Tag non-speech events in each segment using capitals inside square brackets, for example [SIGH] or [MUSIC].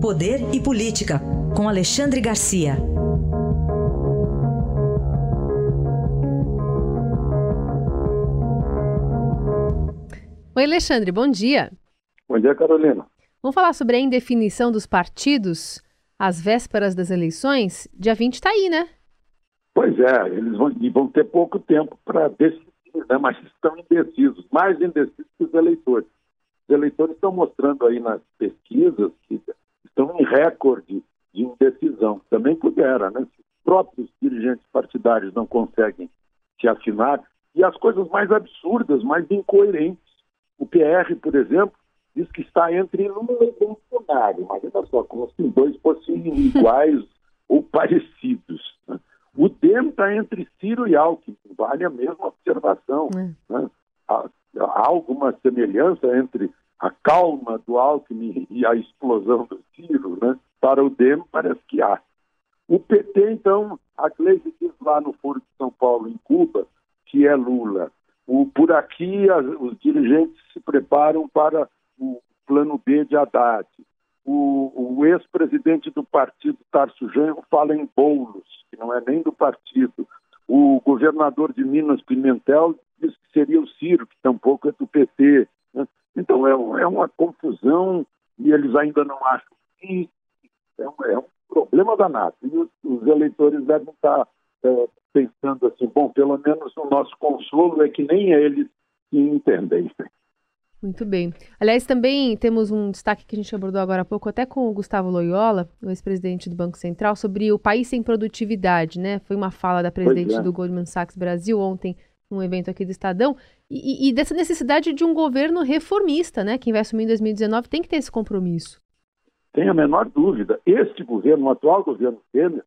Poder e Política, com Alexandre Garcia. Oi, Alexandre, bom dia. Bom dia, Carolina. Vamos falar sobre a indefinição dos partidos às vésperas das eleições? Dia 20 está aí, né? Pois é, eles vão, vão ter pouco tempo para decidir, né? mas estão indecisos, mais indecisos que os eleitores. Os eleitores estão mostrando aí nas pesquisas que estão em recorde de indecisão. Também pudera, né? Se os próprios dirigentes partidários não conseguem se afinar, e as coisas mais absurdas, mais incoerentes. O PR, por exemplo, diz que está entre Lula e Bolsonaro. Imagina só, como se os dois fossem iguais [LAUGHS] ou parecidos. Né? O DEM está entre Ciro e Alckmin, vale a mesma observação. É. Né? Há, alguma semelhança entre a calma do Alckmin e a explosão do Ciro, né? Para o DEM parece que há. O PT, então, a Gleisi diz lá no Foro de São Paulo, em Cuba, que é Lula. O, por aqui, as, os dirigentes se preparam para o plano B de Haddad. O, o ex-presidente do partido, Tarso Genro, fala em bolos, que não é nem do partido. O governador de Minas, Pimentel, seria o Ciro, que tampouco é do PT. Né? Então é, é, uma confusão e eles ainda não acham que é um, é um problema danado. E os, os eleitores devem estar é, pensando assim, bom, pelo menos o nosso consolo é que nem eles se entendem. Muito bem. Aliás, também temos um destaque que a gente abordou agora há pouco, até com o Gustavo Loyola, o ex-presidente do Banco Central, sobre o país sem produtividade, né? Foi uma fala da presidente é. do Goldman Sachs Brasil ontem, num evento aqui do Estadão, e, e, dessa necessidade de um governo reformista, né? Quem vai assumir em 2019 tem que ter esse compromisso. Tem a menor dúvida. Este governo, o atual governo Temer,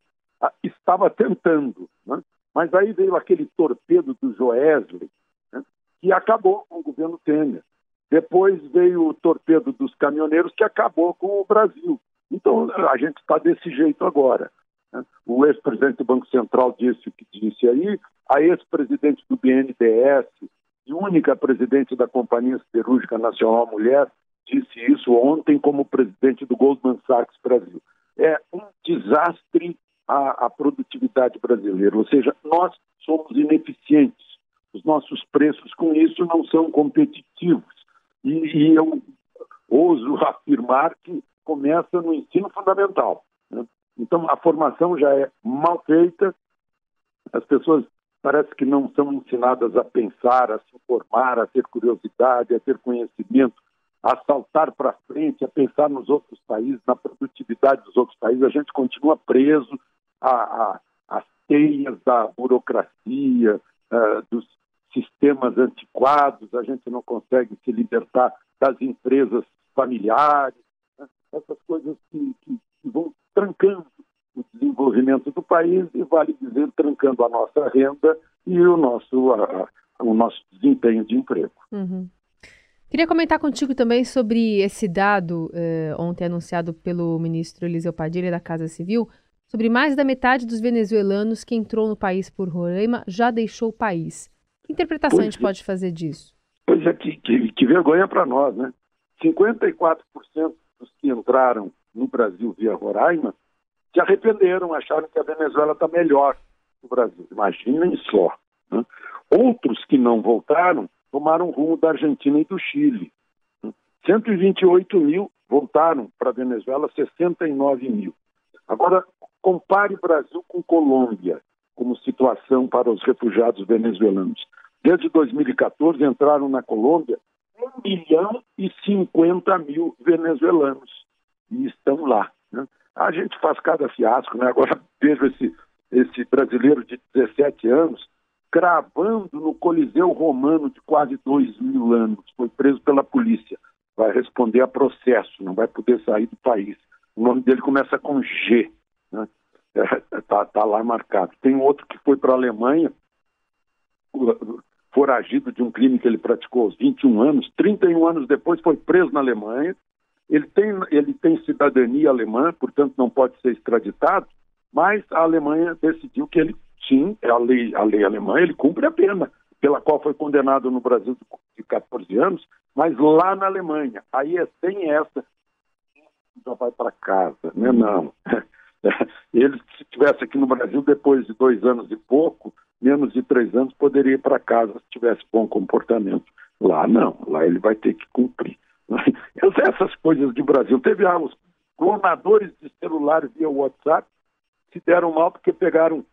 estava tentando, né? mas aí veio aquele torpedo do Joesley, né? que acabou com o governo Temer. Depois veio o torpedo dos caminhoneiros, que acabou com o Brasil. Então, a gente está desse jeito agora. O ex-presidente do Banco Central disse o que disse aí, a ex-presidente do BNDES e única presidente da Companhia Siderúrgica Nacional Mulher disse isso ontem como presidente do Goldman Sachs Brasil. É um desastre a, a produtividade brasileira, ou seja, nós somos ineficientes. Os nossos preços com isso não são competitivos. E, e eu ouso [LAUGHS] afirmar que começa no ensino fundamental. Então, a formação já é mal feita, as pessoas parece que não são ensinadas a pensar, a se informar, a ter curiosidade, a ter conhecimento, a saltar para frente, a pensar nos outros países, na produtividade dos outros países. A gente continua preso às teias da burocracia, uh, dos sistemas antiquados, a gente não consegue se libertar das empresas familiares, né? essas coisas que, que, que, vão trancando o desenvolvimento do país e, vale dizer, trancando a nossa renda e o nosso, a, o nosso desempenho de emprego. Uhum. Queria comentar contigo também sobre esse dado eh, ontem anunciado pelo ministro Eliseu Padilha da Casa Civil, sobre mais da metade dos venezuelanos que entrou no país por Roraima já deixou o país. Que interpretação pois a gente é. pode fazer disso? Pois é, que, que, que vergonha para nós, né? 54% dos que entraram no Brasil via Roraima se arrependeram, acharam que a Venezuela está melhor que o Brasil. Imaginem só. Né? Outros que não voltaram tomaram rumo da Argentina e do Chile. 128 mil voltaram para a Venezuela, 69 mil. Agora, compare Brasil com Colômbia como situação para os refugiados venezuelanos. Desde 2014 entraram na Colômbia 1 milhão e 50 mil venezuelanos e estão lá. Né? A gente faz cada fiasco, né? Agora [LAUGHS] vejo esse, esse brasileiro de 17 anos cravando no Coliseu Romano de quase dois mil anos. Foi preso pela polícia. Vai responder a processo, não vai poder sair do país. O nome dele começa com G. Né? [LAUGHS] É, tá, tá lá marcado. Tem outro que foi para a Alemanha, foragido de um crime que ele praticou aos 21 anos. 31 anos depois foi preso na Alemanha. Ele tem, ele tem cidadania alemã, portanto não pode ser extraditado, mas a Alemanha decidiu que ele, sim, é a lei, a lei alemã, ele cumpre a pena pela qual foi condenado no Brasil de 14 anos, mas lá na Alemanha. Aí é, tem essa já vai para casa, né? Não. [LAUGHS] Ele, se estivesse aqui no Brasil, depois de dois anos e pouco, menos de três anos, poderia ir para casa se tivesse bom comportamento. Lá não, lá ele vai ter que cumprir. [LAUGHS] Essas coisas de Brasil. Teve ah, os clonadores de celular via WhatsApp se deram mal porque pegaram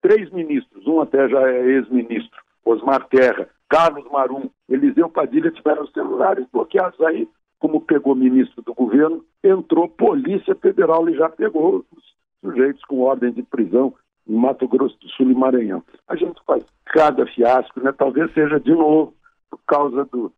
três ministros, um até já é ex-ministro, Osmar Terra, Carlos Marum, Eliseu Padilha tiveram os celulares bloqueados aí, como pegou ministro do governo, entrou Polícia Federal e já pegou os sujeitos com ordem de prisão em Mato Grosso do Sul e Maranhão. A gente faz cada fiasco, né? Talvez seja de novo por causa do,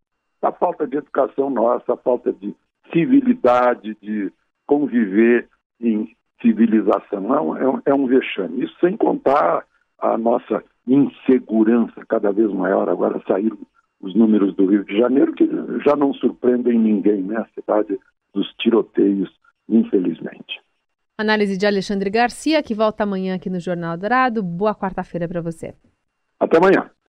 da falta de educação nossa, a falta de civilidade, de conviver em civilização. É um, é um vexame. Isso sem contar a nossa insegurança cada vez maior. Agora saíram os números do Rio de Janeiro, que já não surpreendem ninguém, né? A cidade dos tiroteios, infelizmente. Análise de Alexandre Garcia, que volta amanhã aqui no Jornal Dourado. Boa quarta-feira para você. Até amanhã.